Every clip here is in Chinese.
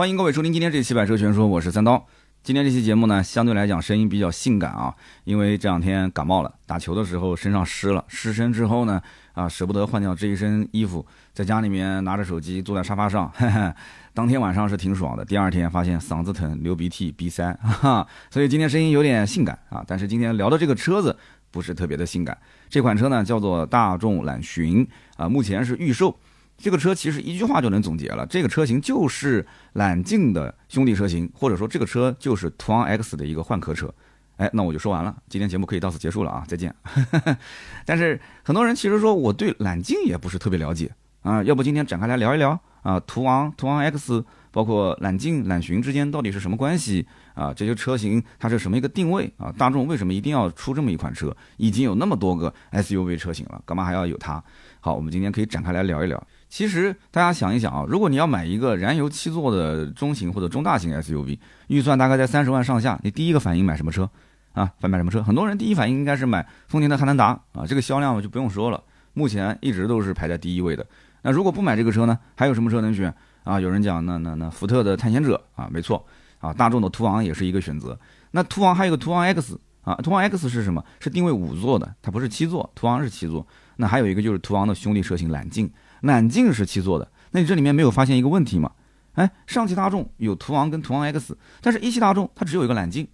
欢迎各位收听今天这期《百车全说》，我是三刀。今天这期节目呢，相对来讲声音比较性感啊，因为这两天感冒了，打球的时候身上湿了，湿身之后呢，啊舍不得换掉这一身衣服，在家里面拿着手机坐在沙发上，当天晚上是挺爽的，第二天发现嗓子疼、流鼻涕、鼻塞，哈哈，所以今天声音有点性感啊。但是今天聊的这个车子不是特别的性感，这款车呢叫做大众揽巡啊，目前是预售。这个车其实一句话就能总结了，这个车型就是揽境的兄弟车型，或者说这个车就是途昂 X 的一个换壳车。哎，那我就说完了，今天节目可以到此结束了啊，再见。但是很多人其实说我对揽境也不是特别了解啊，要不今天展开来聊一聊啊，途昂、途昂 X，包括揽境、揽巡之间到底是什么关系啊？这些车型它是什么一个定位啊？大众为什么一定要出这么一款车？已经有那么多个 SUV 车型了，干嘛还要有它？好，我们今天可以展开来聊一聊。其实大家想一想啊，如果你要买一个燃油七座的中型或者中大型 SUV，预算大概在三十万上下，你第一个反应买什么车啊？反买什么车？很多人第一反应应该是买丰田的汉兰达啊，这个销量就不用说了，目前一直都是排在第一位的。那如果不买这个车呢？还有什么车能选啊？有人讲那那那福特的探险者啊，没错啊，大众的途昂也是一个选择。那途昂还有个途昂 X 啊，途昂 X 是什么？是定位五座的，它不是七座，途昂是七座。那还有一个就是途昂的兄弟车型揽境。揽境是七座的，那你这里面没有发现一个问题吗？哎，上汽大众有途昂跟途昂 X，但是一汽大众它只有一个揽境，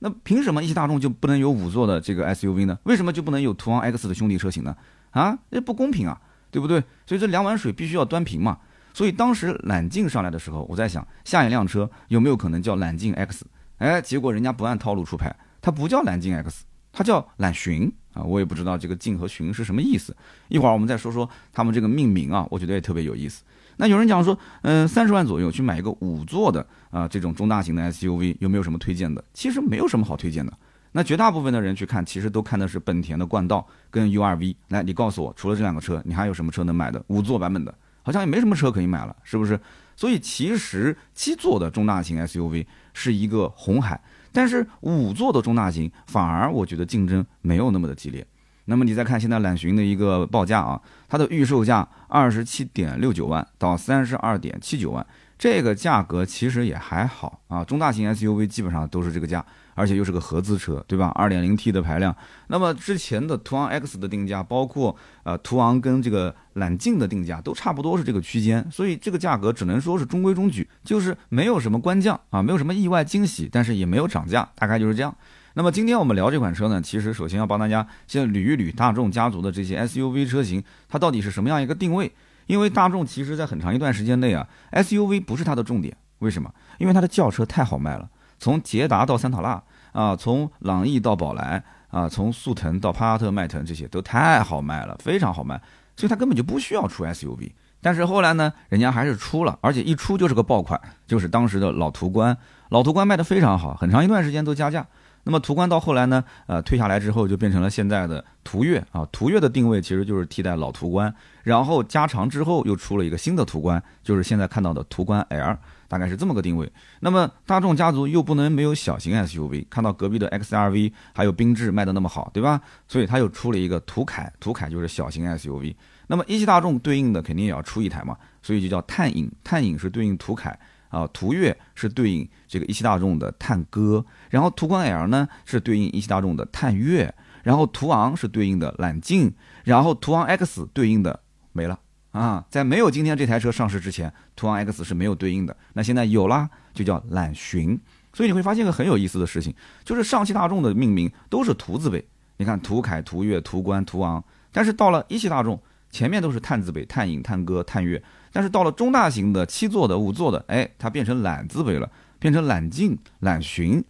那凭什么一汽大众就不能有五座的这个 SUV 呢？为什么就不能有途昂 X 的兄弟车型呢？啊，这不公平啊，对不对？所以这两碗水必须要端平嘛。所以当时揽境上来的时候，我在想下一辆车有没有可能叫揽境 X？哎，结果人家不按套路出牌，它不叫揽境 X，它叫揽巡。啊，我也不知道这个“境”和“巡”是什么意思。一会儿我们再说说他们这个命名啊，我觉得也特别有意思。那有人讲说，嗯，三十万左右去买一个五座的啊，这种中大型的 SUV 有没有什么推荐的？其实没有什么好推荐的。那绝大部分的人去看，其实都看的是本田的冠道跟 URV。来，你告诉我，除了这两个车，你还有什么车能买的？五座版本的，好像也没什么车可以买了，是不是？所以其实七座的中大型 SUV 是一个红海。但是五座的中大型反而我觉得竞争没有那么的激烈。那么你再看现在揽巡的一个报价啊，它的预售价二十七点六九万到三十二点七九万，这个价格其实也还好啊。中大型 SUV 基本上都是这个价。而且又是个合资车，对吧？二点零 T 的排量。那么之前的途昂 X 的定价，包括呃途昂跟这个揽境的定价，都差不多是这个区间。所以这个价格只能说是中规中矩，就是没有什么官降啊，没有什么意外惊喜，但是也没有涨价，大概就是这样。那么今天我们聊这款车呢，其实首先要帮大家先捋一捋大众家族的这些 SUV 车型，它到底是什么样一个定位？因为大众其实在很长一段时间内啊，SUV 不是它的重点。为什么？因为它的轿车太好卖了。从捷达到桑塔纳啊，从朗逸到宝来啊，从速腾到帕萨特、迈腾，这些都太好卖了，非常好卖，所以它根本就不需要出 SUV。但是后来呢，人家还是出了，而且一出就是个爆款，就是当时的老途观。老途观卖的非常好，很长一段时间都加价。那么途观到后来呢，呃，退下来之后就变成了现在的途岳啊。途岳的定位其实就是替代老途观，然后加长之后又出了一个新的途观，就是现在看到的途观 L。大概是这么个定位。那么大众家族又不能没有小型 SUV，看到隔壁的 XRV 还有缤智卖的那么好，对吧？所以它又出了一个途凯，途凯就是小型 SUV。那么一汽大众对应的肯定也要出一台嘛，所以就叫探影，探影是对应途凯啊，途岳是对应这个一汽大众的探歌，然后途观 L 呢是对应一汽大众的探岳，然后途昂是对应的揽境，然后途昂 X 对应的没了。啊，在没有今天这台车上市之前，途昂 X 是没有对应的。那现在有啦，就叫揽巡。所以你会发现个很有意思的事情，就是上汽大众的命名都是途字辈。你看途凯、途岳、途观、途昂，但是到了一汽大众，前面都是探字辈，探影、探歌、探岳。但是到了中大型的七座的、五座的，哎，它变成揽字辈了，变成揽境、揽巡。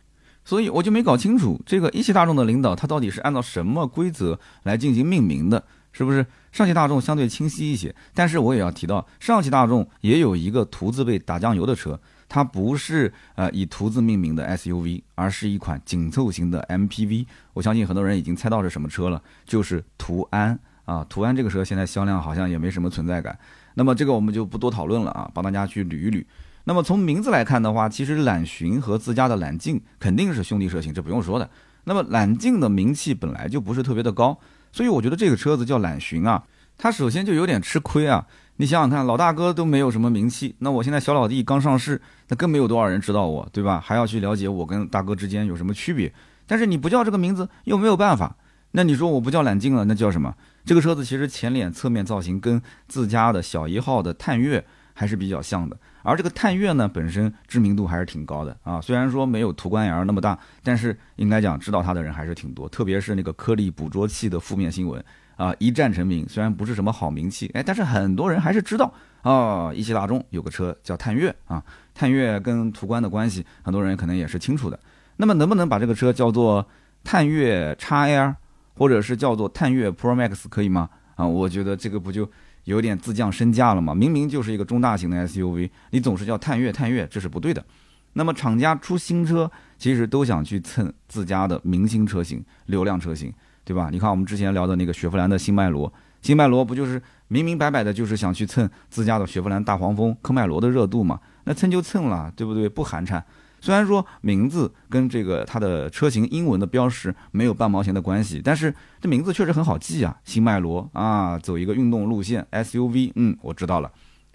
所以我就没搞清楚，这个一汽大众的领导他到底是按照什么规则来进行命名的。是不是上汽大众相对清晰一些？但是我也要提到，上汽大众也有一个途字辈打酱油的车，它不是呃以途字命名的 SUV，而是一款紧凑型的 MPV。我相信很多人已经猜到是什么车了，就是途安啊。途安这个车现在销量好像也没什么存在感。那么这个我们就不多讨论了啊，帮大家去捋一捋。那么从名字来看的话，其实揽巡和自家的揽境肯定是兄弟车型，这不用说的。那么揽境的名气本来就不是特别的高。所以我觉得这个车子叫揽巡啊，它首先就有点吃亏啊。你想想看，老大哥都没有什么名气，那我现在小老弟刚上市，那更没有多少人知道我，对吧？还要去了解我跟大哥之间有什么区别？但是你不叫这个名字又没有办法，那你说我不叫揽境了，那叫什么？这个车子其实前脸、侧面造型跟自家的小一号的探岳还是比较像的。而这个探岳呢，本身知名度还是挺高的啊。虽然说没有途观 L 那么大，但是应该讲知道它的人还是挺多。特别是那个颗粒捕捉器的负面新闻啊，一战成名。虽然不是什么好名气，哎，但是很多人还是知道啊。一汽大众有个车叫探岳啊，探岳跟途观的关系，很多人可能也是清楚的。那么能不能把这个车叫做探岳 x L，或者是叫做探岳 Pro Max 可以吗？啊，我觉得这个不就。有点自降身价了吗？明明就是一个中大型的 SUV，你总是叫探岳探岳，这是不对的。那么厂家出新车，其实都想去蹭自家的明星车型、流量车型，对吧？你看我们之前聊的那个雪佛兰的新迈罗，新迈罗不就是明明白白的，就是想去蹭自家的雪佛兰大黄蜂科迈罗的热度嘛？那蹭就蹭了，对不对？不寒碜。虽然说名字跟这个它的车型英文的标识没有半毛钱的关系，但是这名字确实很好记啊，新迈罗啊，走一个运动路线 SUV，嗯，我知道了。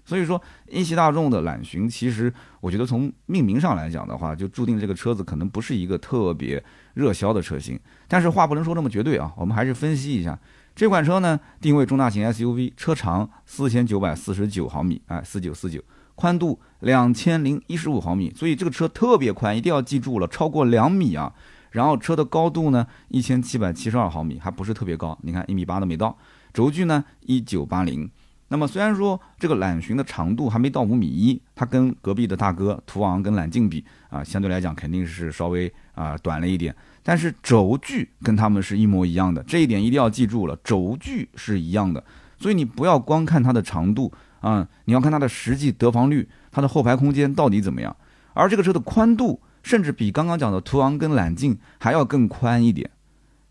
所以说，一汽大众的揽巡，其实我觉得从命名上来讲的话，就注定这个车子可能不是一个特别热销的车型。但是话不能说那么绝对啊，我们还是分析一下这款车呢，定位中大型 SUV，车长四千九百四十九毫米，哎，四九四九。宽度两千零一十五毫米，所以这个车特别宽，一定要记住了，超过两米啊。然后车的高度呢，一千七百七十二毫米，还不是特别高，你看一米八都没到。轴距呢，一九八零。那么虽然说这个揽巡的长度还没到五米一，它跟隔壁的大哥途昂跟揽境比啊，相对来讲肯定是稍微啊短了一点。但是轴距跟他们是一模一样的，这一点一定要记住了，轴距是一样的。所以你不要光看它的长度。啊，你要看它的实际得房率，它的后排空间到底怎么样？而这个车的宽度，甚至比刚刚讲的途昂跟揽境还要更宽一点。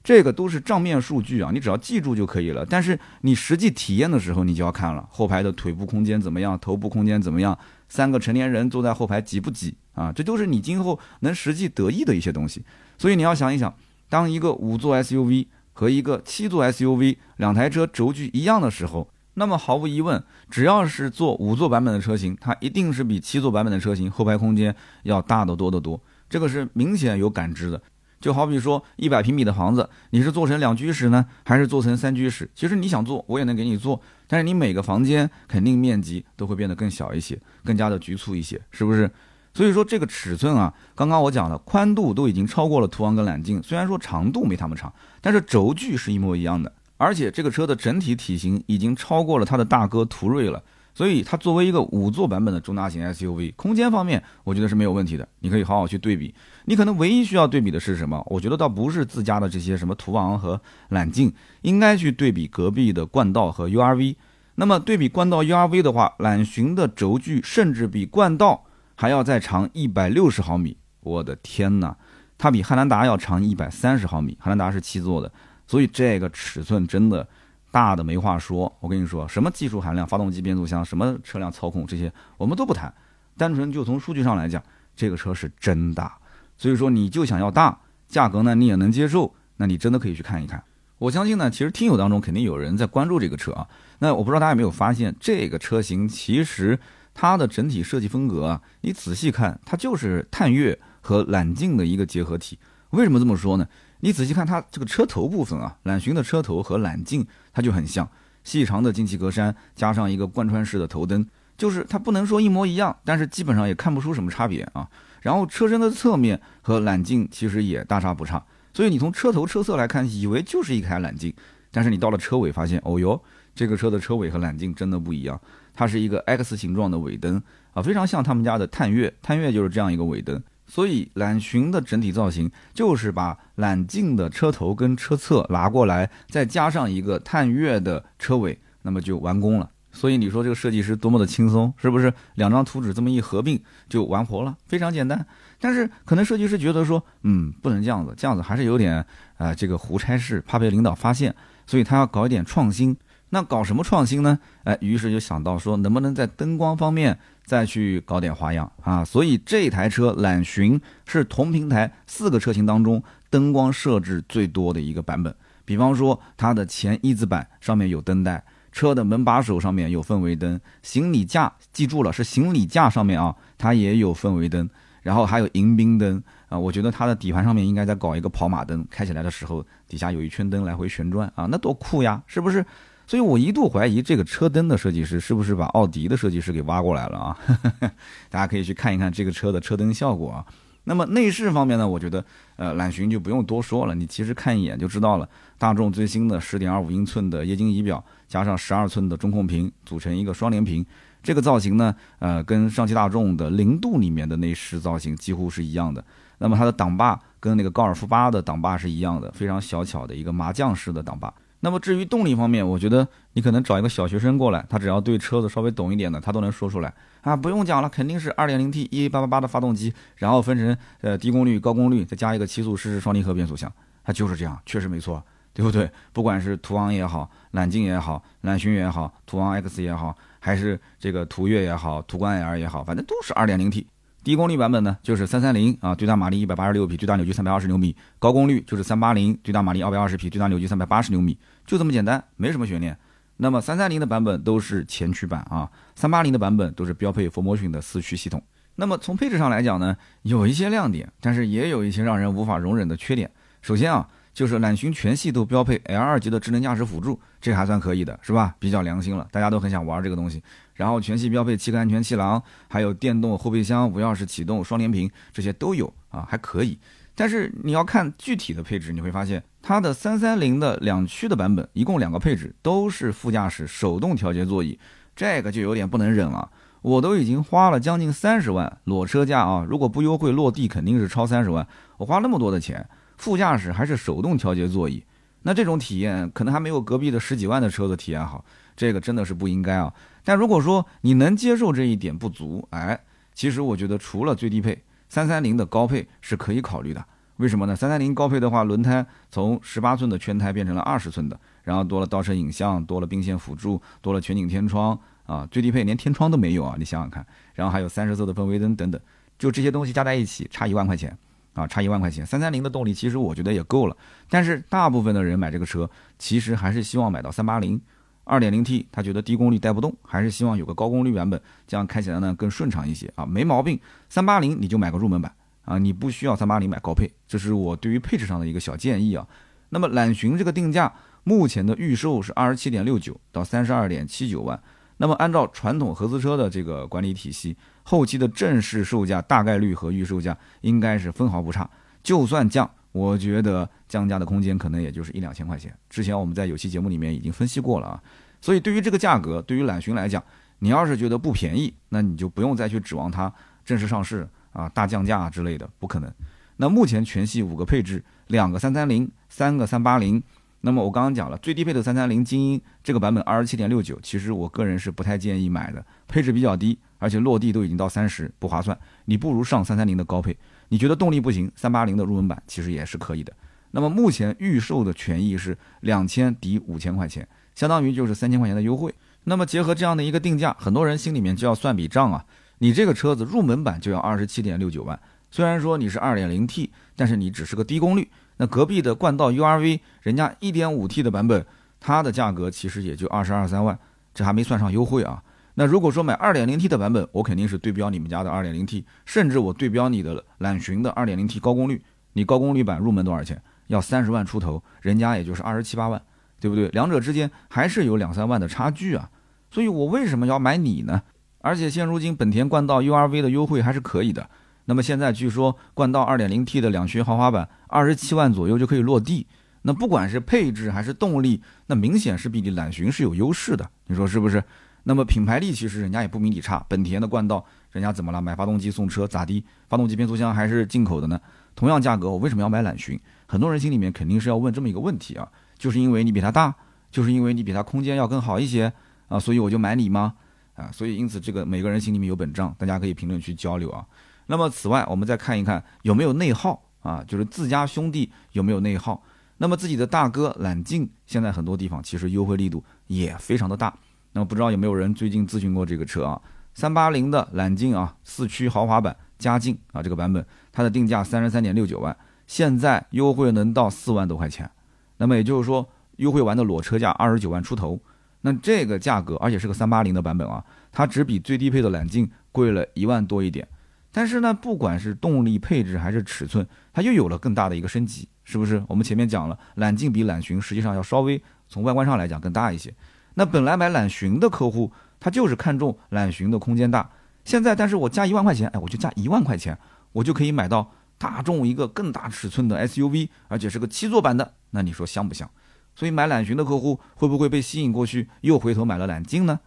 这个都是账面数据啊，你只要记住就可以了。但是你实际体验的时候，你就要看了后排的腿部空间怎么样，头部空间怎么样，三个成年人坐在后排挤不挤啊？这都是你今后能实际得益的一些东西。所以你要想一想，当一个五座 SUV 和一个七座 SUV 两台车轴距一样的时候。那么毫无疑问，只要是做五座版本的车型，它一定是比七座版本的车型后排空间要大得多得多。这个是明显有感知的。就好比说一百平米的房子，你是做成两居室呢，还是做成三居室？其实你想做，我也能给你做，但是你每个房间肯定面积都会变得更小一些，更加的局促一些，是不是？所以说这个尺寸啊，刚刚我讲了，宽度都已经超过了途昂跟揽境，虽然说长度没他们长，但是轴距是一模一样的。而且这个车的整体体型已经超过了它的大哥途锐了，所以它作为一个五座版本的中大型 SUV，空间方面我觉得是没有问题的。你可以好好去对比。你可能唯一需要对比的是什么？我觉得倒不是自家的这些什么途昂和揽境，应该去对比隔壁的冠道和 URV。那么对比冠道 URV 的话，揽巡的轴距甚至比冠道还要再长一百六十毫米。我的天哪，它比汉兰达要长一百三十毫米。汉兰达是七座的。所以这个尺寸真的大的没话说。我跟你说，什么技术含量、发动机、变速箱、什么车辆操控这些，我们都不谈。单纯就从数据上来讲，这个车是真大。所以说，你就想要大，价格呢你也能接受，那你真的可以去看一看。我相信呢，其实听友当中肯定有人在关注这个车啊。那我不知道大家有没有发现，这个车型其实它的整体设计风格啊，你仔细看，它就是探岳和揽境的一个结合体。为什么这么说呢？你仔细看它这个车头部分啊，揽巡的车头和揽境它就很像，细长的进气格栅加上一个贯穿式的头灯，就是它不能说一模一样，但是基本上也看不出什么差别啊。然后车身的侧面和揽境其实也大差不差，所以你从车头车侧来看，以为就是一台揽境，但是你到了车尾发现，哦哟，这个车的车尾和揽境真的不一样，它是一个 X 形状的尾灯啊，非常像他们家的探岳，探岳就是这样一个尾灯。所以揽巡的整体造型就是把揽境的车头跟车侧拿过来，再加上一个探岳的车尾，那么就完工了。所以你说这个设计师多么的轻松，是不是？两张图纸这么一合并就完活了，非常简单。但是可能设计师觉得说，嗯，不能这样子，这样子还是有点啊，这个胡差事，怕被领导发现，所以他要搞一点创新。那搞什么创新呢？哎，于是就想到说，能不能在灯光方面再去搞点花样啊？所以这台车揽巡是同平台四个车型当中灯光设置最多的一个版本。比方说，它的前一字板上面有灯带，车的门把手上面有氛围灯，行李架记住了是行李架上面啊，它也有氛围灯，然后还有迎宾灯啊。我觉得它的底盘上面应该再搞一个跑马灯，开起来的时候底下有一圈灯来回旋转啊，那多酷呀，是不是？所以我一度怀疑这个车灯的设计师是不是把奥迪的设计师给挖过来了啊？大家可以去看一看这个车的车灯效果啊。那么内饰方面呢，我觉得呃揽巡就不用多说了，你其实看一眼就知道了。大众最新的十点二五英寸的液晶仪表，加上十二寸的中控屏，组成一个双联屏，这个造型呢，呃，跟上汽大众的零度里面的内饰造型几乎是一样的。那么它的挡把跟那个高尔夫八的挡把是一样的，非常小巧的一个麻将式的挡把。那么至于动力方面，我觉得你可能找一个小学生过来，他只要对车子稍微懂一点的，他都能说出来啊，不用讲了，肯定是 2.0T 1888的发动机，然后分成呃低功率、高功率，再加一个七速湿式双离合变速箱，它就是这样，确实没错，对不对？不管是途昂也好，揽境也好，揽巡也好，途昂 X 也好，还是这个途岳也好，途观 L 也好，反正都是 2.0T。低功率版本呢，就是三三零啊，最大马力一百八十六匹，最大扭矩三百二十牛米；高功率就是三八零，最大马力二百二十匹，最大扭矩三百八十牛米，就这么简单，没什么悬念。那么三三零的版本都是前驱版啊，三八零的版本都是标配佛摩逊的四驱系统。那么从配置上来讲呢，有一些亮点，但是也有一些让人无法容忍的缺点。首先啊。就是揽巡全系都标配 L 二级的智能驾驶辅助，这还算可以的，是吧？比较良心了，大家都很想玩这个东西。然后全系标配七个安全气囊，还有电动后备箱、无钥匙启动、双联屏，这些都有啊，还可以。但是你要看具体的配置，你会发现它的三三零的两驱的版本，一共两个配置都是副驾驶手动调节座椅，这个就有点不能忍了。我都已经花了将近三十万裸车价啊，如果不优惠落地肯定是超三十万。我花那么多的钱。副驾驶还是手动调节座椅，那这种体验可能还没有隔壁的十几万的车子体验好，这个真的是不应该啊。但如果说你能接受这一点不足，哎，其实我觉得除了最低配，三三零的高配是可以考虑的。为什么呢？三三零高配的话，轮胎从十八寸的圈胎变成了二十寸的，然后多了倒车影像，多了并线辅助，多了全景天窗啊。最低配连天窗都没有啊，你想想看。然后还有三十色的氛围灯等等，就这些东西加在一起，差一万块钱。啊，差一万块钱，三三零的动力其实我觉得也够了。但是大部分的人买这个车，其实还是希望买到三八零，二点零 T，他觉得低功率带不动，还是希望有个高功率版本，这样开起来呢更顺畅一些啊，没毛病。三八零你就买个入门版啊，你不需要三八零买高配，这是我对于配置上的一个小建议啊。那么揽巡这个定价，目前的预售是二十七点六九到三十二点七九万。那么按照传统合资车的这个管理体系。后期的正式售价大概率和预售价应该是分毫不差，就算降，我觉得降价的空间可能也就是一两千块钱。之前我们在有期节目里面已经分析过了啊，所以对于这个价格，对于揽巡来讲，你要是觉得不便宜，那你就不用再去指望它正式上市啊大降价之类的，不可能。那目前全系五个配置，两个三三零，三个三八零。那么我刚刚讲了，最低配的三三零精英这个版本二十七点六九，其实我个人是不太建议买的，配置比较低，而且落地都已经到三十，不划算。你不如上三三零的高配。你觉得动力不行，三八零的入门版其实也是可以的。那么目前预售的权益是两千抵五千块钱，相当于就是三千块钱的优惠。那么结合这样的一个定价，很多人心里面就要算笔账啊。你这个车子入门版就要二十七点六九万，虽然说你是二点零 T，但是你只是个低功率。那隔壁的冠道 URV，人家 1.5T 的版本，它的价格其实也就二十二三万，这还没算上优惠啊。那如果说买 2.0T 的版本，我肯定是对标你们家的 2.0T，甚至我对标你的揽巡的 2.0T 高功率。你高功率版入门多少钱？要三十万出头，人家也就是二十七八万，对不对？两者之间还是有两三万的差距啊。所以我为什么要买你呢？而且现如今本田冠道 URV 的优惠还是可以的。那么现在据说冠道 2.0T 的两驱豪华版二十七万左右就可以落地，那不管是配置还是动力，那明显是比你揽巡是有优势的，你说是不是？那么品牌力其实人家也不比你差，本田的冠道人家怎么了？买发动机送车咋的？发动机变速箱还是进口的呢？同样价格我为什么要买揽巡？很多人心里面肯定是要问这么一个问题啊，就是因为你比它大，就是因为你比它空间要更好一些啊，所以我就买你吗？啊，所以因此这个每个人心里面有本账，大家可以评论区交流啊。那么此外，我们再看一看有没有内耗啊，就是自家兄弟有没有内耗。那么自己的大哥揽境，现在很多地方其实优惠力度也非常的大。那么不知道有没有人最近咨询过这个车啊？三八零的揽境啊，四驱豪华版加劲啊，这个版本它的定价三十三点六九万，现在优惠能到四万多块钱。那么也就是说，优惠完的裸车价二十九万出头。那这个价格，而且是个三八零的版本啊，它只比最低配的揽境贵了一万多一点。但是呢，不管是动力配置还是尺寸，它又有了更大的一个升级，是不是？我们前面讲了，揽境比揽巡实际上要稍微从外观上来讲更大一些。那本来买揽巡的客户，他就是看中揽巡的空间大。现在，但是我加一万块钱，哎，我就加一万块钱，我就可以买到大众一个更大尺寸的 SUV，而且是个七座版的。那你说香不香？所以买揽巡的客户会不会被吸引过去，又回头买了揽境呢？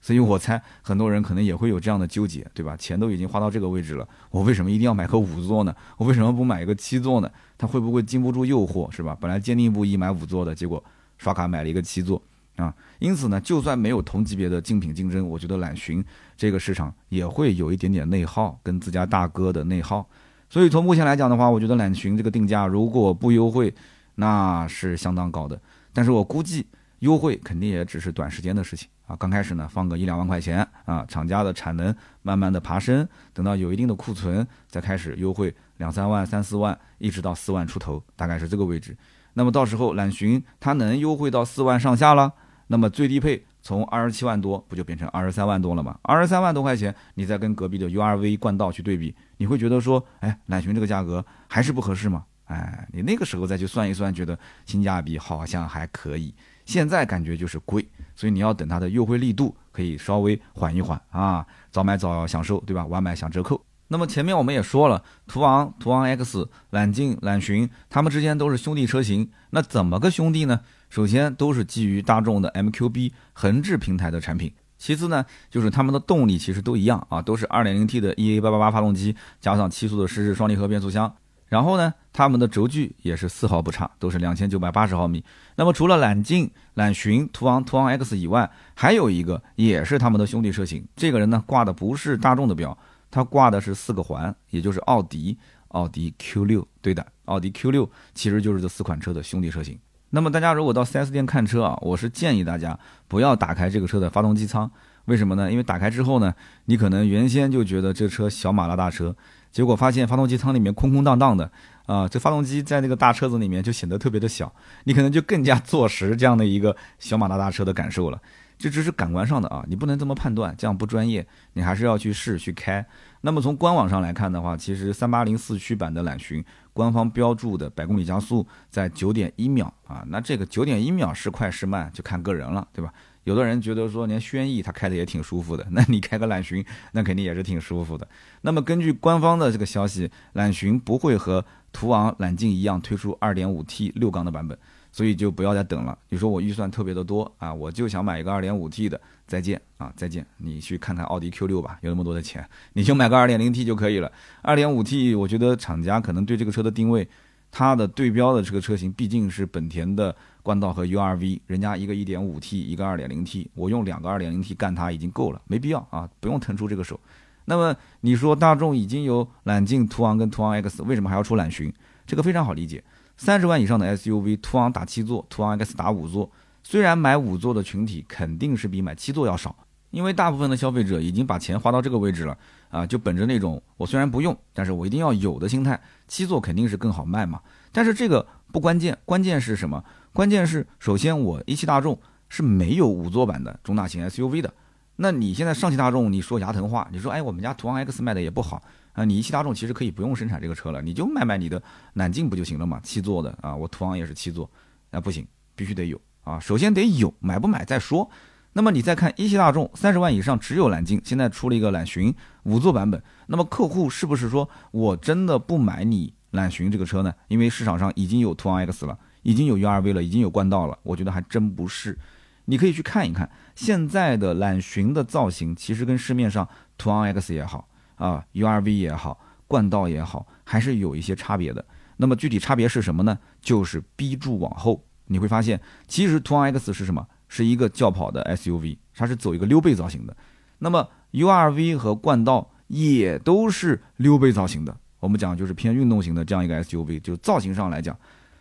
所以我猜很多人可能也会有这样的纠结，对吧？钱都已经花到这个位置了，我为什么一定要买个五座呢？我为什么不买一个七座呢？他会不会经不住诱惑，是吧？本来坚定不移买五座的，结果刷卡买了一个七座啊。因此呢，就算没有同级别的竞品竞争，我觉得揽巡这个市场也会有一点点内耗，跟自家大哥的内耗。所以从目前来讲的话，我觉得揽巡这个定价如果不优惠，那是相当高的。但是我估计优惠肯定也只是短时间的事情。啊，刚开始呢放个一两万块钱啊，厂家的产能慢慢的爬升，等到有一定的库存，再开始优惠两三万、三四万，一直到四万出头，大概是这个位置。那么到时候揽巡它能优惠到四万上下了，那么最低配从二十七万多不就变成二十三万多了吗？二十三万多块钱，你再跟隔壁的 URV 冠道去对比，你会觉得说，哎，揽巡这个价格还是不合适吗？哎，你那个时候再去算一算，觉得性价比好像还可以。现在感觉就是贵，所以你要等它的优惠力度可以稍微缓一缓啊，早买早享受，对吧？晚买享折扣。那么前面我们也说了，途昂、途昂 X、揽境、揽巡，它们之间都是兄弟车型。那怎么个兄弟呢？首先都是基于大众的 MQB 横置平台的产品，其次呢，就是它们的动力其实都一样啊，都是 2.0T 的 EA888 发动机加上七速的湿式双离合变速箱。然后呢，它们的轴距也是丝毫不差，都是两千九百八十毫米。那么除了揽境、揽巡、途昂、途昂 X 以外，还有一个也是他们的兄弟车型。这个人呢挂的不是大众的标，他挂的是四个环，也就是奥迪奥迪 Q 六。对的，奥迪 Q 六其实就是这四款车的兄弟车型。那么大家如果到 4S 店看车啊，我是建议大家不要打开这个车的发动机舱。为什么呢？因为打开之后呢，你可能原先就觉得这车小马拉大车。结果发现发动机舱里面空空荡荡的，啊，这发动机在那个大车子里面就显得特别的小，你可能就更加坐实这样的一个小马拉大车的感受了。这只是感官上的啊，你不能这么判断，这样不专业，你还是要去试去开。那么从官网上来看的话，其实三八零四驱版的揽巡官方标注的百公里加速在九点一秒啊，那这个九点一秒是快是慢就看个人了，对吧？有的人觉得说连轩逸他开的也挺舒服的，那你开个揽巡，那肯定也是挺舒服的。那么根据官方的这个消息，揽巡不会和途昂、揽境一样推出 2.5T 六缸的版本，所以就不要再等了。你说我预算特别的多啊，我就想买一个 2.5T 的，再见啊，再见。你去看看奥迪 Q6 吧，有那么多的钱，你就买个 2.0T 就可以了。2.5T 我觉得厂家可能对这个车的定位，它的对标的这个车型毕竟是本田的。冠道和 URV，人家一个 1.5T，一个 2.0T，我用两个 2.0T 干它已经够了，没必要啊，不用腾出这个手。那么你说大众已经有揽境、途昂跟途昂 X，为什么还要出揽巡？这个非常好理解，三十万以上的 SUV，途昂打七座，途昂 X 打五座。虽然买五座的群体肯定是比买七座要少，因为大部分的消费者已经把钱花到这个位置了啊，就本着那种我虽然不用，但是我一定要有的心态，七座肯定是更好卖嘛。但是这个不关键，关键是什么？关键是，首先我一汽大众是没有五座版的中大型 SUV 的。那你现在上汽大众，你说牙疼话，你说哎，我们家途昂 X 卖的也不好啊。你一汽大众其实可以不用生产这个车了，你就卖卖你的揽境不就行了嘛？七座的啊，我途昂也是七座，那不行，必须得有啊。首先得有，买不买再说。那么你再看一汽大众三十万以上只有揽境，现在出了一个揽巡五座版本，那么客户是不是说我真的不买你揽巡这个车呢？因为市场上已经有途昂 X 了。已经有 URV 了，已经有冠道了，我觉得还真不是。你可以去看一看现在的揽巡的造型，其实跟市面上途昂 X 也好啊，URV 也好，冠道也好，还是有一些差别的。那么具体差别是什么呢？就是 B 柱往后，你会发现，其实途昂 X 是什么？是一个轿跑的 SUV，它是走一个溜背造型的。那么 URV 和冠道也都是溜背造型的。我们讲就是偏运动型的这样一个 SUV，就造型上来讲。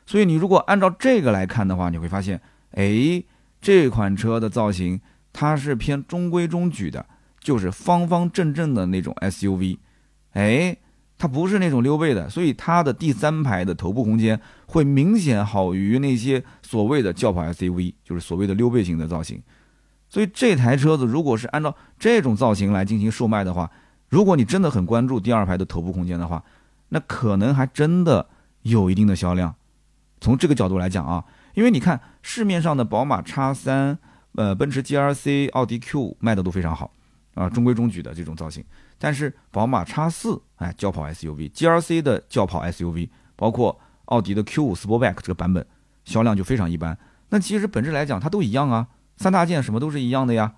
所以你如果按照这个来看的话，你会发现，哎，这款车的造型它是偏中规中矩的，就是方方正正的那种 SUV，哎，它不是那种溜背的，所以它的第三排的头部空间会明显好于那些所谓的轿跑 SUV，就是所谓的溜背型的造型。所以这台车子如果是按照这种造型来进行售卖的话，如果你真的很关注第二排的头部空间的话，那可能还真的有一定的销量。从这个角度来讲啊，因为你看市面上的宝马 X3、呃奔驰 GLC、奥迪 Q 卖的都非常好啊，中规中矩的这种造型。但是宝马 X4 哎轿跑 SUV，GLC 的轿跑 SUV，包括奥迪的 Q5 Sportback 这个版本，销量就非常一般。那其实本质来讲它都一样啊。三大件什么都是一样的呀，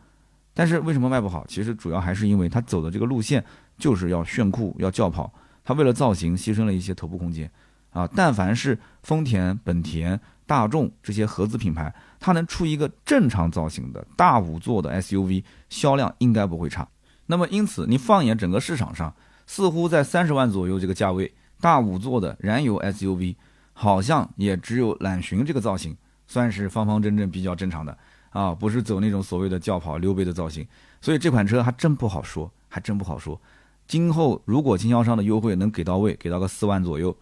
但是为什么卖不好？其实主要还是因为它走的这个路线就是要炫酷、要轿跑，它为了造型牺牲了一些头部空间啊。但凡是丰田、本田、大众这些合资品牌，它能出一个正常造型的大五座的 SUV，销量应该不会差。那么因此，你放眼整个市场上，似乎在三十万左右这个价位，大五座的燃油 SUV，好像也只有揽巡这个造型算是方方正正、比较正常的。啊，不是走那种所谓的轿跑溜背的造型，所以这款车还真不好说，还真不好说。今后如果经销商的优惠能给到位，给到个四万左右，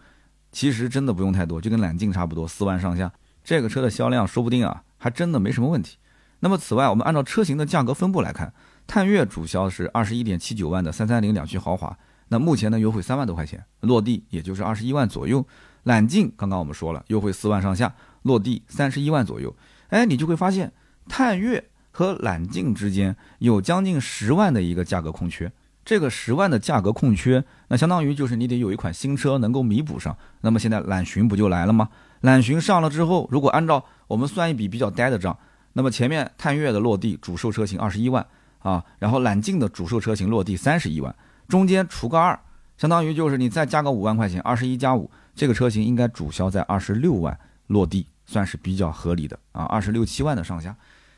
其实真的不用太多，就跟揽境差不多，四万上下，这个车的销量说不定啊，还真的没什么问题。那么此外，我们按照车型的价格分布来看，探岳主销是二十一点七九万的三三零两驱豪华，那目前呢优惠三万多块钱，落地也就是二十一万左右。揽境刚刚我们说了，优惠四万上下，落地三十一万左右。哎，你就会发现。探岳和揽境之间有将近十万的一个价格空缺，这个十万的价格空缺，那相当于就是你得有一款新车能够弥补上。那么现在揽巡不就来了吗？揽巡上了之后，如果按照我们算一笔比较呆的账，那么前面探岳的落地主售车型二十一万啊，然后揽境的主售车型落地三十一万，中间除个二，相当于就是你再加个五万块钱，二十一加五，这个车型应该主销在二十六万落地，算是比较合理的啊，二十六七万的上下。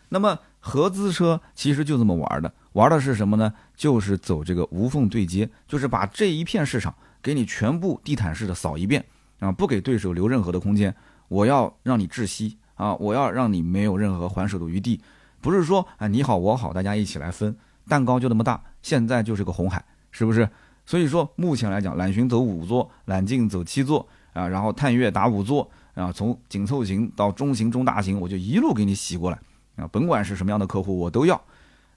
那么合资车其实就这么玩的，玩的是什么呢？就是走这个无缝对接，就是把这一片市场给你全部地毯式的扫一遍啊，不给对手留任何的空间。我要让你窒息啊，我要让你没有任何还手的余地。不是说啊你好我好大家一起来分蛋糕就那么大，现在就是个红海，是不是？所以说目前来讲，揽巡走五座，揽境走七座啊，然后探岳打五座啊，从紧凑型到中型、中大型，我就一路给你洗过来。啊，甭管是什么样的客户，我都要。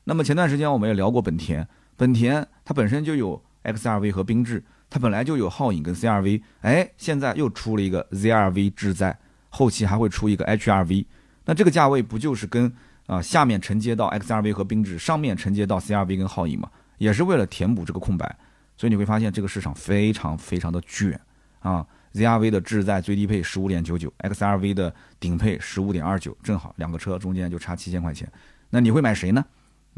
那么前段时间我们也聊过本田，本田它本身就有 XRV 和缤智，它本来就有皓影跟 CRV，哎，现在又出了一个 ZRV 智在，后期还会出一个 HRV。那这个价位不就是跟啊下面承接到 XRV 和缤智，上面承接到 CRV 跟皓影嘛？也是为了填补这个空白。所以你会发现这个市场非常非常的卷啊。ZRV 的智在最低配十五点九九，XRV 的顶配十五点二九，正好两个车中间就差七千块钱。那你会买谁呢？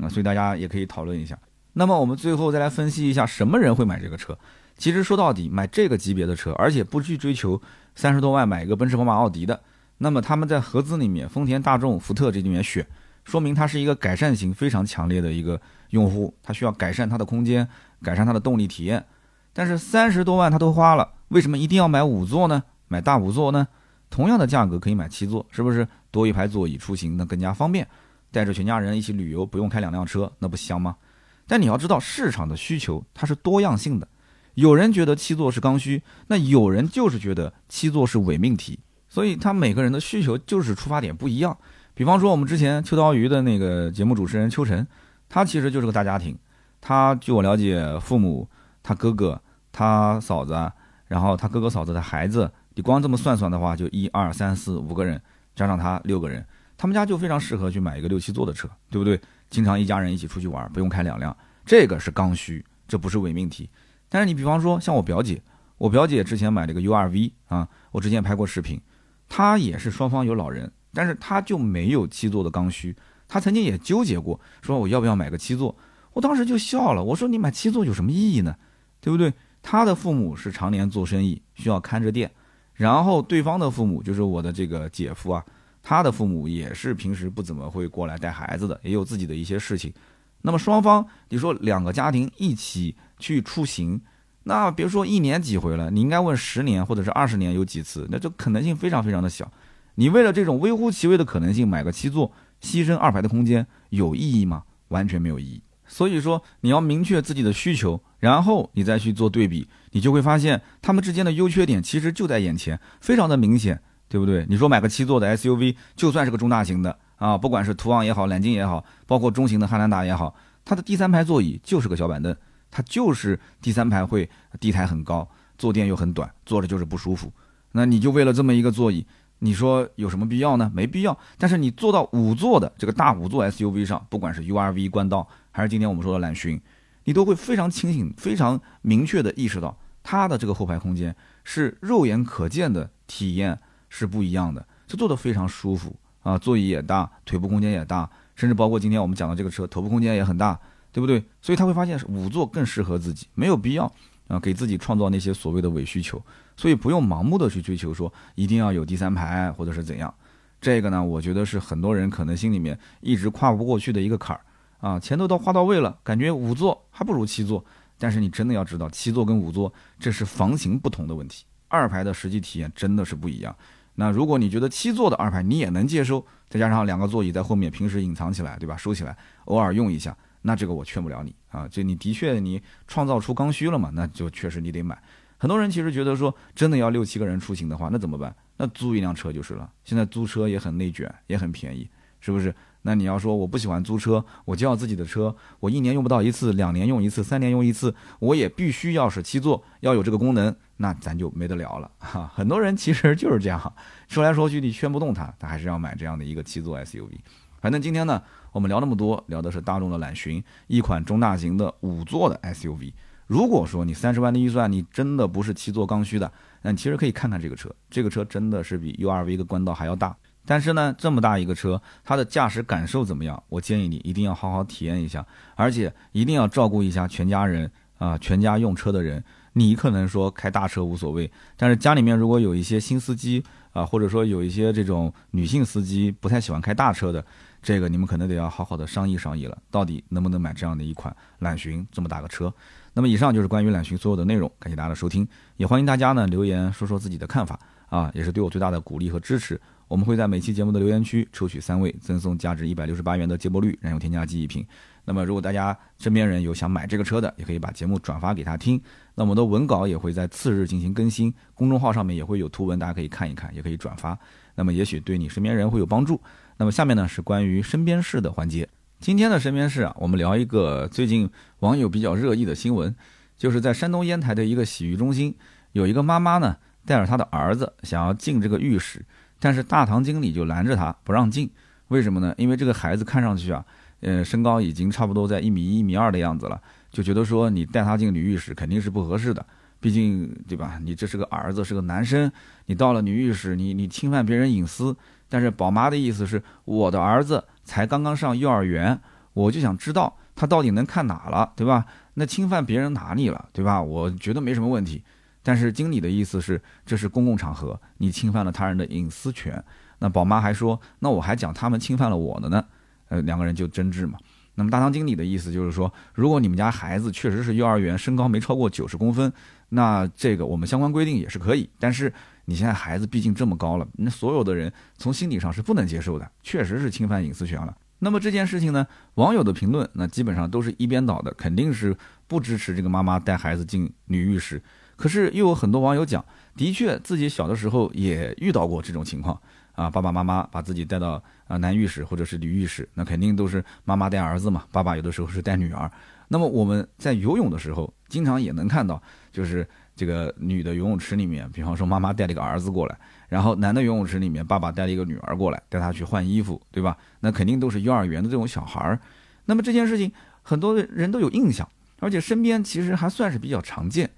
啊，所以大家也可以讨论一下。那么我们最后再来分析一下什么人会买这个车。其实说到底，买这个级别的车，而且不去追求三十多万买一个奔驰、宝马、奥迪的，那么他们在合资里面，丰田、大众、福特这里面选，说明它是一个改善型非常强烈的一个用户，他需要改善它的空间，改善它的动力体验。但是三十多万他都花了。为什么一定要买五座呢？买大五座呢？同样的价格可以买七座，是不是多一排座椅出行那更加方便？带着全家人一起旅游不用开两辆车，那不香吗？但你要知道市场的需求它是多样性的，有人觉得七座是刚需，那有人就是觉得七座是伪命题，所以他每个人的需求就是出发点不一样。比方说我们之前秋刀鱼的那个节目主持人秋晨，他其实就是个大家庭，他据我了解，父母、他哥哥、他嫂子。然后他哥哥嫂子的孩子，你光这么算算的话，就一二三四五个人，加上他六个人，他们家就非常适合去买一个六七座的车，对不对？经常一家人一起出去玩，不用开两辆，这个是刚需，这不是伪命题。但是你比方说像我表姐，我表姐之前买了个 U R V 啊，我之前拍过视频，她也是双方有老人，但是她就没有七座的刚需，她曾经也纠结过，说我要不要买个七座？我当时就笑了，我说你买七座有什么意义呢？对不对？他的父母是常年做生意，需要看着店，然后对方的父母就是我的这个姐夫啊，他的父母也是平时不怎么会过来带孩子的，也有自己的一些事情。那么双方，你说两个家庭一起去出行，那别说一年几回了，你应该问十年或者是二十年有几次，那这可能性非常非常的小。你为了这种微乎其微的可能性买个七座，牺牲二排的空间有意义吗？完全没有意义。所以说，你要明确自己的需求，然后你再去做对比，你就会发现他们之间的优缺点其实就在眼前，非常的明显，对不对？你说买个七座的 SUV，就算是个中大型的啊，不管是途昂也好，揽境也好，包括中型的汉兰达也好，它的第三排座椅就是个小板凳，它就是第三排会地台很高，坐垫又很短，坐着就是不舒服。那你就为了这么一个座椅，你说有什么必要呢？没必要。但是你坐到五座的这个大五座 SUV 上，不管是 URV 冠道还是今天我们说的揽巡，你都会非常清醒、非常明确的意识到，它的这个后排空间是肉眼可见的体验是不一样的，就坐得非常舒服啊，座椅也大，腿部空间也大，甚至包括今天我们讲的这个车，头部空间也很大，对不对？所以他会发现五座更适合自己，没有必要啊给自己创造那些所谓的伪需求。所以不用盲目的去追求说一定要有第三排或者是怎样，这个呢，我觉得是很多人可能心里面一直跨不过去的一个坎儿啊。钱都到花到位了，感觉五座还不如七座，但是你真的要知道，七座跟五座这是房型不同的问题，二排的实际体验真的是不一样。那如果你觉得七座的二排你也能接受，再加上两个座椅在后面平时隐藏起来，对吧？收起来，偶尔用一下，那这个我劝不了你啊。这你的确你创造出刚需了嘛，那就确实你得买。很多人其实觉得说，真的要六七个人出行的话，那怎么办？那租一辆车就是了。现在租车也很内卷，也很便宜，是不是？那你要说我不喜欢租车，我就要自己的车，我一年用不到一次，两年用一次，三年用一次，我也必须要是七座，要有这个功能，那咱就没得聊了哈。很多人其实就是这样，说来说去你劝不动他，他还是要买这样的一个七座 SUV。反正今天呢，我们聊那么多，聊的是大众的揽巡，一款中大型的五座的 SUV。如果说你三十万的预算，你真的不是七座刚需的，那你其实可以看看这个车。这个车真的是比 URV 的冠道还要大，但是呢，这么大一个车，它的驾驶感受怎么样？我建议你一定要好好体验一下，而且一定要照顾一下全家人啊，全家用车的人。你可能说开大车无所谓，但是家里面如果有一些新司机啊，或者说有一些这种女性司机不太喜欢开大车的，这个你们可能得要好好的商议商议了，到底能不能买这样的一款揽巡这么大个车。那么以上就是关于揽巡所有的内容，感谢大家的收听，也欢迎大家呢留言说说自己的看法啊，也是对我最大的鼓励和支持。我们会在每期节目的留言区抽取三位，赠送价值一百六十八元的节波率燃油添加剂一瓶。那么如果大家身边人有想买这个车的，也可以把节目转发给他听。那我们的文稿也会在次日进行更新，公众号上面也会有图文，大家可以看一看，也可以转发。那么也许对你身边人会有帮助。那么下面呢是关于身边事的环节。今天的身边事啊，我们聊一个最近网友比较热议的新闻，就是在山东烟台的一个洗浴中心，有一个妈妈呢带着她的儿子想要进这个浴室，但是大堂经理就拦着他不让进。为什么呢？因为这个孩子看上去啊，呃，身高已经差不多在一米一、一米二的样子了，就觉得说你带他进女浴室肯定是不合适的，毕竟对吧？你这是个儿子，是个男生，你到了女浴室，你你侵犯别人隐私。但是宝妈的意思是，我的儿子才刚刚上幼儿园，我就想知道他到底能看哪了，对吧？那侵犯别人哪里了，对吧？我觉得没什么问题。但是经理的意思是，这是公共场合，你侵犯了他人的隐私权。那宝妈还说，那我还讲他们侵犯了我的呢。呃，两个人就争执嘛。那么大堂经理的意思就是说，如果你们家孩子确实是幼儿园，身高没超过九十公分，那这个我们相关规定也是可以。但是你现在孩子毕竟这么高了，那所有的人从心理上是不能接受的，确实是侵犯隐私权了。那么这件事情呢，网友的评论那基本上都是一边倒的，肯定是不支持这个妈妈带孩子进女浴室。可是又有很多网友讲，的确自己小的时候也遇到过这种情况啊，爸爸妈妈把自己带到啊男浴室或者是女浴室，那肯定都是妈妈带儿子嘛，爸爸有的时候是带女儿。那么我们在游泳的时候，经常也能看到，就是。这个女的游泳池里面，比方说妈妈带了一个儿子过来，然后男的游泳池里面，爸爸带了一个女儿过来，带他去换衣服，对吧？那肯定都是幼儿园的这种小孩儿。那么这件事情很多人都有印象，而且身边其实还算是比较常见。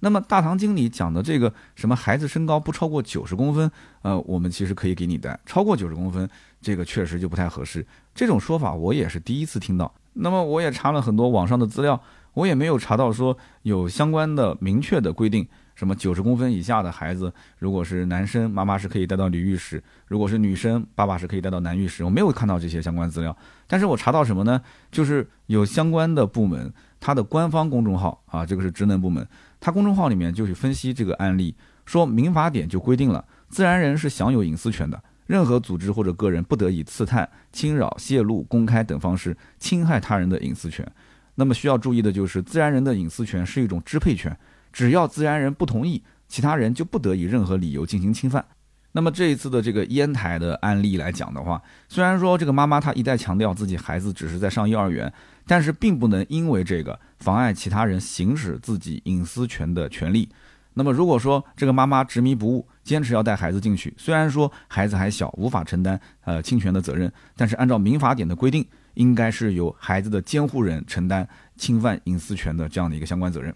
那么大堂经理讲的这个什么孩子身高不超过九十公分，呃，我们其实可以给你带，超过九十公分，这个确实就不太合适。这种说法我也是第一次听到。那么我也查了很多网上的资料。我也没有查到说有相关的明确的规定，什么九十公分以下的孩子，如果是男生，妈妈是可以带到女浴室；如果是女生，爸爸是可以带到男浴室。我没有看到这些相关资料，但是我查到什么呢？就是有相关的部门，它的官方公众号啊，这个是职能部门，他公众号里面就去分析这个案例，说民法典就规定了，自然人是享有隐私权的，任何组织或者个人不得以刺探、侵扰、泄露、公开等方式侵害他人的隐私权。那么需要注意的就是，自然人的隐私权是一种支配权，只要自然人不同意，其他人就不得以任何理由进行侵犯。那么这一次的这个烟台的案例来讲的话，虽然说这个妈妈她一再强调自己孩子只是在上幼儿园，但是并不能因为这个妨碍其他人行使自己隐私权的权利。那么如果说这个妈妈执迷不悟，坚持要带孩子进去，虽然说孩子还小，无法承担呃侵权的责任，但是按照民法典的规定，应该是由孩子的监护人承担侵犯隐私权的这样的一个相关责任。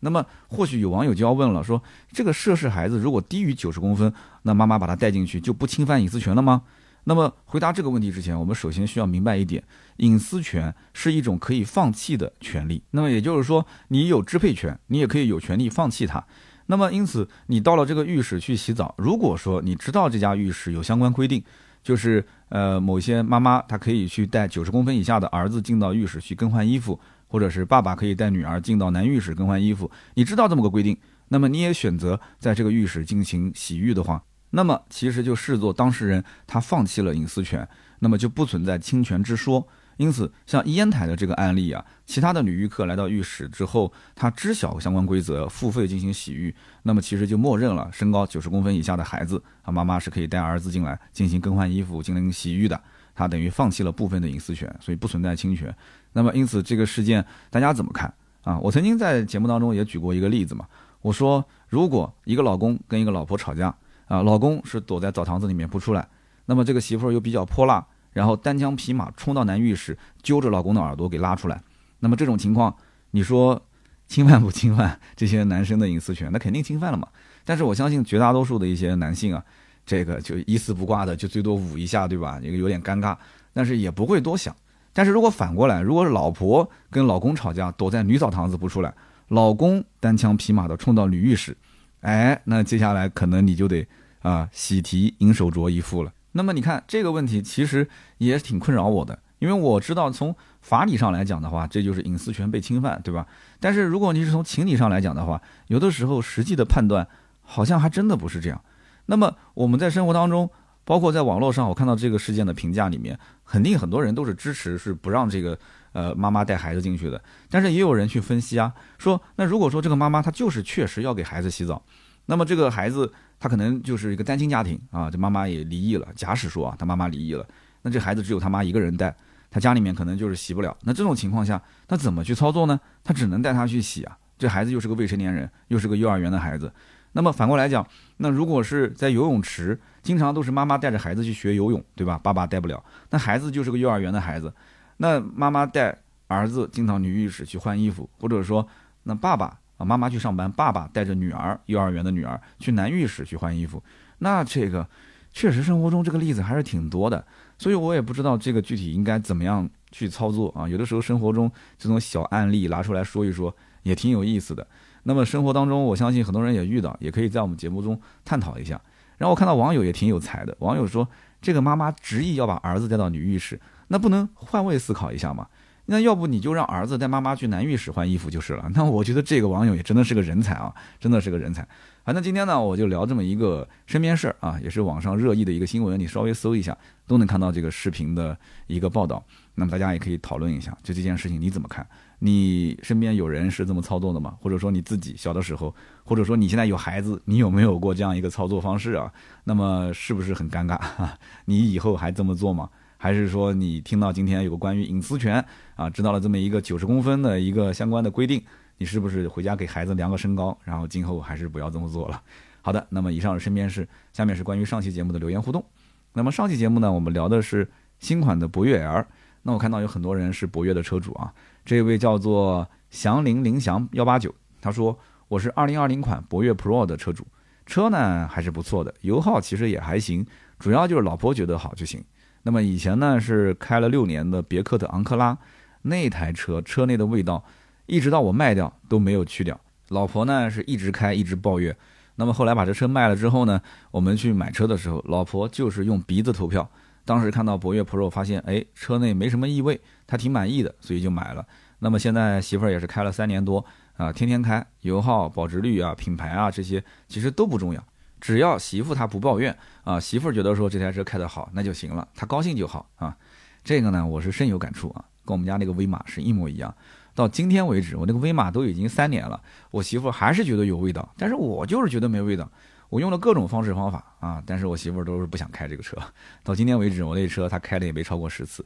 那么或许有网友就要问了，说这个涉事孩子如果低于九十公分，那妈妈把他带进去就不侵犯隐私权了吗？那么回答这个问题之前，我们首先需要明白一点，隐私权是一种可以放弃的权利。那么也就是说，你有支配权，你也可以有权利放弃它。那么，因此你到了这个浴室去洗澡，如果说你知道这家浴室有相关规定，就是呃某些妈妈她可以去带九十公分以下的儿子进到浴室去更换衣服，或者是爸爸可以带女儿进到男浴室更换衣服，你知道这么个规定，那么你也选择在这个浴室进行洗浴的话，那么其实就视作当事人他放弃了隐私权，那么就不存在侵权之说。因此，像烟台的这个案例啊，其他的女浴客来到浴室之后，她知晓相关规则，付费进行洗浴，那么其实就默认了身高九十公分以下的孩子啊，妈妈是可以带儿子进来进行更换衣服、进行洗浴的，她等于放弃了部分的隐私权，所以不存在侵权。那么，因此这个事件大家怎么看啊？我曾经在节目当中也举过一个例子嘛，我说如果一个老公跟一个老婆吵架啊，老公是躲在澡堂子里面不出来，那么这个媳妇儿又比较泼辣。然后单枪匹马冲到男浴室，揪着老公的耳朵给拉出来。那么这种情况，你说侵犯不侵犯这些男生的隐私权？那肯定侵犯了嘛。但是我相信绝大多数的一些男性啊，这个就一丝不挂的，就最多捂一下，对吧？这个有点尴尬，但是也不会多想。但是如果反过来，如果老婆跟老公吵架，躲在女澡堂子不出来，老公单枪匹马的冲到女浴室，哎，那接下来可能你就得啊喜提银手镯一副了。那么你看这个问题其实也挺困扰我的，因为我知道从法理上来讲的话，这就是隐私权被侵犯，对吧？但是如果你是从情理上来讲的话，有的时候实际的判断好像还真的不是这样。那么我们在生活当中，包括在网络上，我看到这个事件的评价里面，肯定很多人都是支持是不让这个呃妈妈带孩子进去的。但是也有人去分析啊，说那如果说这个妈妈她就是确实要给孩子洗澡，那么这个孩子。他可能就是一个单亲家庭啊，这妈妈也离异了。假使说啊，他妈妈离异了，那这孩子只有他妈一个人带，他家里面可能就是洗不了。那这种情况下，他怎么去操作呢？他只能带他去洗啊。这孩子又是个未成年人，又是个幼儿园的孩子。那么反过来讲，那如果是在游泳池，经常都是妈妈带着孩子去学游泳，对吧？爸爸带不了，那孩子就是个幼儿园的孩子。那妈妈带儿子进到女浴室去换衣服，或者说那爸爸。啊，妈妈去上班，爸爸带着女儿，幼儿园的女儿去男浴室去换衣服，那这个确实生活中这个例子还是挺多的，所以我也不知道这个具体应该怎么样去操作啊。有的时候生活中这种小案例拿出来说一说，也挺有意思的。那么生活当中，我相信很多人也遇到，也可以在我们节目中探讨一下。然后我看到网友也挺有才的，网友说这个妈妈执意要把儿子带到女浴室，那不能换位思考一下吗？那要不你就让儿子带妈妈去男浴室换衣服就是了。那我觉得这个网友也真的是个人才啊，真的是个人才。反正今天呢，我就聊这么一个身边事儿啊，也是网上热议的一个新闻，你稍微搜一下都能看到这个视频的一个报道。那么大家也可以讨论一下，就这件事情你怎么看？你身边有人是这么操作的吗？或者说你自己小的时候，或者说你现在有孩子，你有没有过这样一个操作方式啊？那么是不是很尴尬？你以后还这么做吗？还是说你听到今天有个关于隐私权啊，知道了这么一个九十公分的一个相关的规定，你是不是回家给孩子量个身高，然后今后还是不要这么做了？好的，那么以上是身边事，下面是关于上期节目的留言互动。那么上期节目呢，我们聊的是新款的博越 L，那我看到有很多人是博越的车主啊，这位叫做祥林林祥幺八九，他说我是二零二零款博越 Pro 的车主，车呢还是不错的，油耗其实也还行，主要就是老婆觉得好就行。那么以前呢是开了六年的别克的昂克拉，那台车车内的味道，一直到我卖掉都没有去掉。老婆呢是一直开一直抱怨。那么后来把这车卖了之后呢，我们去买车的时候，老婆就是用鼻子投票。当时看到博越 Pro，发现哎车内没什么异味，她挺满意的，所以就买了。那么现在媳妇儿也是开了三年多啊，天天开，油耗、保值率啊、品牌啊这些其实都不重要。只要媳妇她不抱怨啊，媳妇觉得说这台车开得好，那就行了，她高兴就好啊。这个呢，我是深有感触啊，跟我们家那个威马是一模一样。到今天为止，我那个威马都已经三年了，我媳妇还是觉得有味道，但是我就是觉得没味道。我用了各种方式方法啊，但是我媳妇都是不想开这个车。到今天为止，我那车她开的也没超过十次。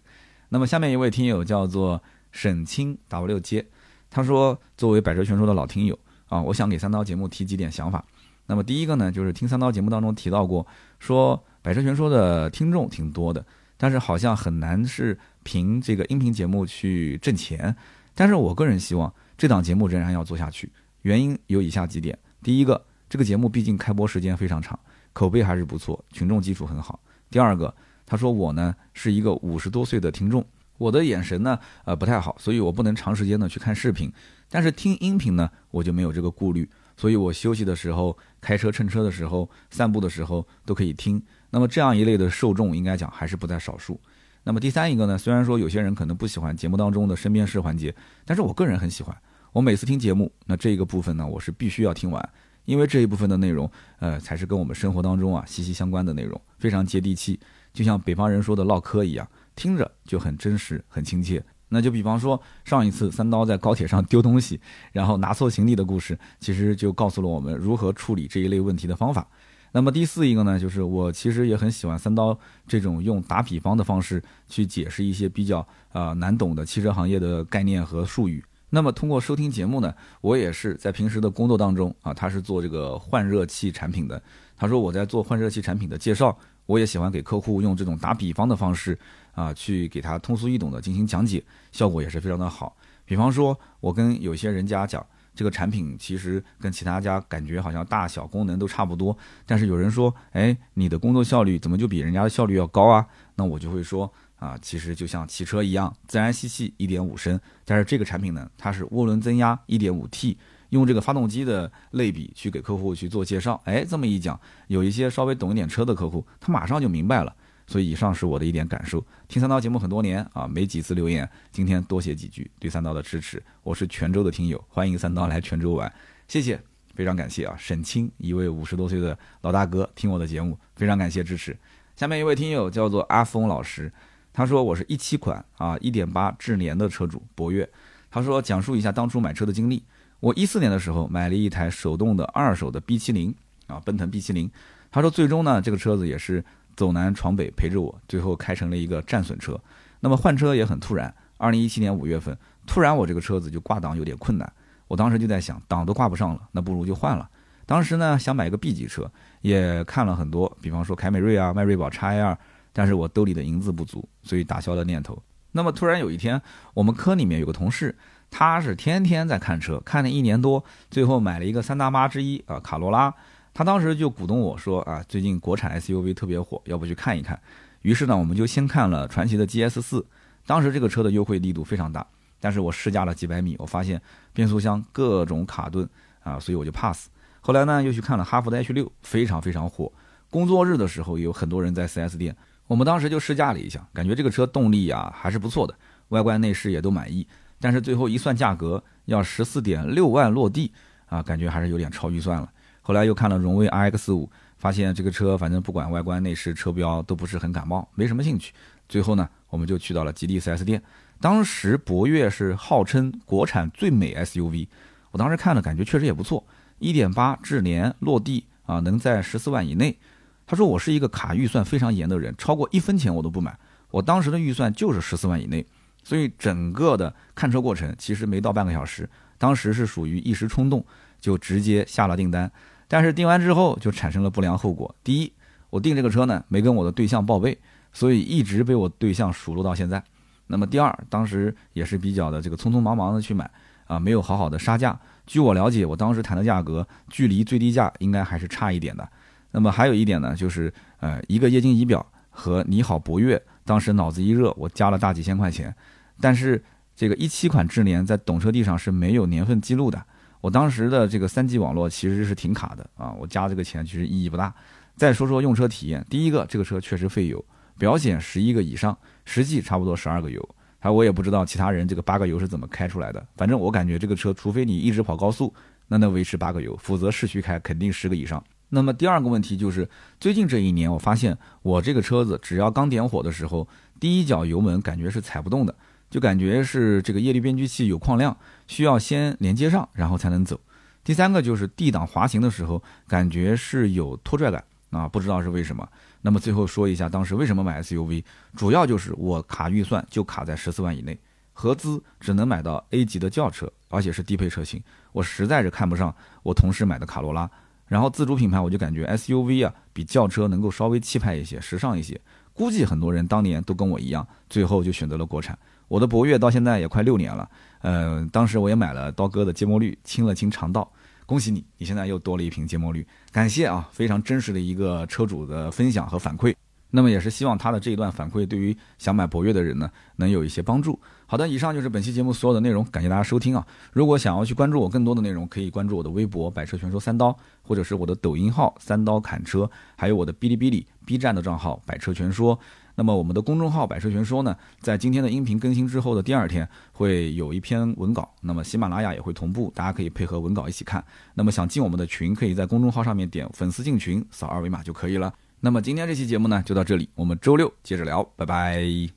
那么下面一位听友叫做沈清 W 街，他说作为百车全说的老听友啊，我想给三刀节目提几点想法。那么第一个呢，就是听三刀节目当中提到过，说百车全说的听众挺多的，但是好像很难是凭这个音频节目去挣钱。但是我个人希望这档节目仍然要做下去，原因有以下几点：第一个。这个节目毕竟开播时间非常长，口碑还是不错，群众基础很好。第二个，他说我呢是一个五十多岁的听众，我的眼神呢呃不太好，所以我不能长时间的去看视频，但是听音频呢我就没有这个顾虑，所以我休息的时候、开车乘车的时候、散步的时候都可以听。那么这样一类的受众应该讲还是不在少数。那么第三一个呢，虽然说有些人可能不喜欢节目当中的身边事环节，但是我个人很喜欢。我每次听节目，那这个部分呢我是必须要听完。因为这一部分的内容，呃，才是跟我们生活当中啊息息相关的内容，非常接地气，就像北方人说的唠嗑一样，听着就很真实、很亲切。那就比方说上一次三刀在高铁上丢东西，然后拿错行李的故事，其实就告诉了我们如何处理这一类问题的方法。那么第四一个呢，就是我其实也很喜欢三刀这种用打比方的方式去解释一些比较啊难懂的汽车行业的概念和术语。那么通过收听节目呢，我也是在平时的工作当中啊，他是做这个换热器产品的。他说我在做换热器产品的介绍，我也喜欢给客户用这种打比方的方式啊，去给他通俗易懂的进行讲解，效果也是非常的好。比方说，我跟有些人家讲这个产品其实跟其他家感觉好像大小功能都差不多，但是有人说，哎，你的工作效率怎么就比人家的效率要高啊？那我就会说。啊，其实就像汽车一样，自然吸气一点五升，但是这个产品呢，它是涡轮增压一点五 T，用这个发动机的类比去给客户去做介绍。哎，这么一讲，有一些稍微懂一点车的客户，他马上就明白了。所以以上是我的一点感受。听三刀节目很多年啊，没几次留言，今天多写几句对三刀的支持。我是泉州的听友，欢迎三刀来泉州玩，谢谢，非常感谢啊。沈清一位五十多岁的老大哥听我的节目，非常感谢支持。下面一位听友叫做阿峰老师。他说我是一七款啊，一点八智联的车主博越。他说讲述一下当初买车的经历。我一四年的时候买了一台手动的二手的 B 七零啊，奔腾 B 七零。他说最终呢，这个车子也是走南闯北陪着我，最后开成了一个战损车。那么换车也很突然，二零一七年五月份，突然我这个车子就挂档有点困难。我当时就在想，档都挂不上了，那不如就换了。当时呢想买个 B 级车，也看了很多，比方说凯美瑞啊、迈锐宝 XL，但是我兜里的银子不足，所以打消了念头。那么突然有一天，我们科里面有个同事，他是天天在看车，看了一年多，最后买了一个三大妈之一啊卡罗拉。他当时就鼓动我说啊，最近国产 SUV 特别火，要不去看一看。于是呢，我们就先看了传祺的 GS 四。当时这个车的优惠力度非常大，但是我试驾了几百米，我发现变速箱各种卡顿啊，所以我就 pass。后来呢，又去看了哈弗的 H 六，非常非常火。工作日的时候，有很多人在 4S 店。我们当时就试驾了一下，感觉这个车动力啊还是不错的，外观内饰也都满意。但是最后一算价格，要十四点六万落地啊，感觉还是有点超预算了。后来又看了荣威 RX 五，发现这个车反正不管外观内饰车标都不是很感冒，没什么兴趣。最后呢，我们就去到了吉利 4S 店。当时博越是号称国产最美 SUV，我当时看了感觉确实也不错，一点八智联落地啊，能在十四万以内。他说我是一个卡预算非常严的人，超过一分钱我都不买。我当时的预算就是十四万以内，所以整个的看车过程其实没到半个小时。当时是属于一时冲动，就直接下了订单。但是订完之后就产生了不良后果。第一，我订这个车呢没跟我的对象报备，所以一直被我对象数落到现在。那么第二，当时也是比较的这个匆匆忙忙的去买啊，没有好好的杀价。据我了解，我当时谈的价格距离最低价应该还是差一点的。那么还有一点呢，就是呃，一个液晶仪表和你好博越，当时脑子一热，我加了大几千块钱。但是这个一七款智联在懂车帝上是没有年份记录的，我当时的这个三 G 网络其实是挺卡的啊，我加这个钱其实意义不大。再说说用车体验，第一个，这个车确实费油，表显十一个以上，实际差不多十二个油。还有我也不知道其他人这个八个油是怎么开出来的，反正我感觉这个车，除非你一直跑高速，那能维持八个油，否则市区开肯定十个以上。那么第二个问题就是，最近这一年我发现我这个车子只要刚点火的时候，第一脚油门感觉是踩不动的，就感觉是这个液力变矩器有矿量，需要先连接上，然后才能走。第三个就是 D 档滑行的时候感觉是有拖拽感啊，不知道是为什么。那么最后说一下当时为什么买 SUV，主要就是我卡预算就卡在十四万以内，合资只能买到 A 级的轿车，而且是低配车型，我实在是看不上我同事买的卡罗拉。然后自主品牌我就感觉 SUV 啊比轿车能够稍微气派一些、时尚一些。估计很多人当年都跟我一样，最后就选择了国产。我的博越到现在也快六年了，嗯，当时我也买了刀哥的芥末绿，清了清肠道。恭喜你，你现在又多了一瓶芥末绿，感谢啊，非常真实的一个车主的分享和反馈。那么也是希望他的这一段反馈对于想买博越的人呢，能有一些帮助。好的，以上就是本期节目所有的内容，感谢大家收听啊！如果想要去关注我更多的内容，可以关注我的微博“百车全说三刀”，或者是我的抖音号“三刀砍车”，还有我的哔哩哔哩、B 站的账号“百车全说”。那么我们的公众号“百车全说”呢，在今天的音频更新之后的第二天会有一篇文稿，那么喜马拉雅也会同步，大家可以配合文稿一起看。那么想进我们的群，可以在公众号上面点粉丝进群，扫二维码就可以了。那么今天这期节目呢，就到这里，我们周六接着聊，拜拜。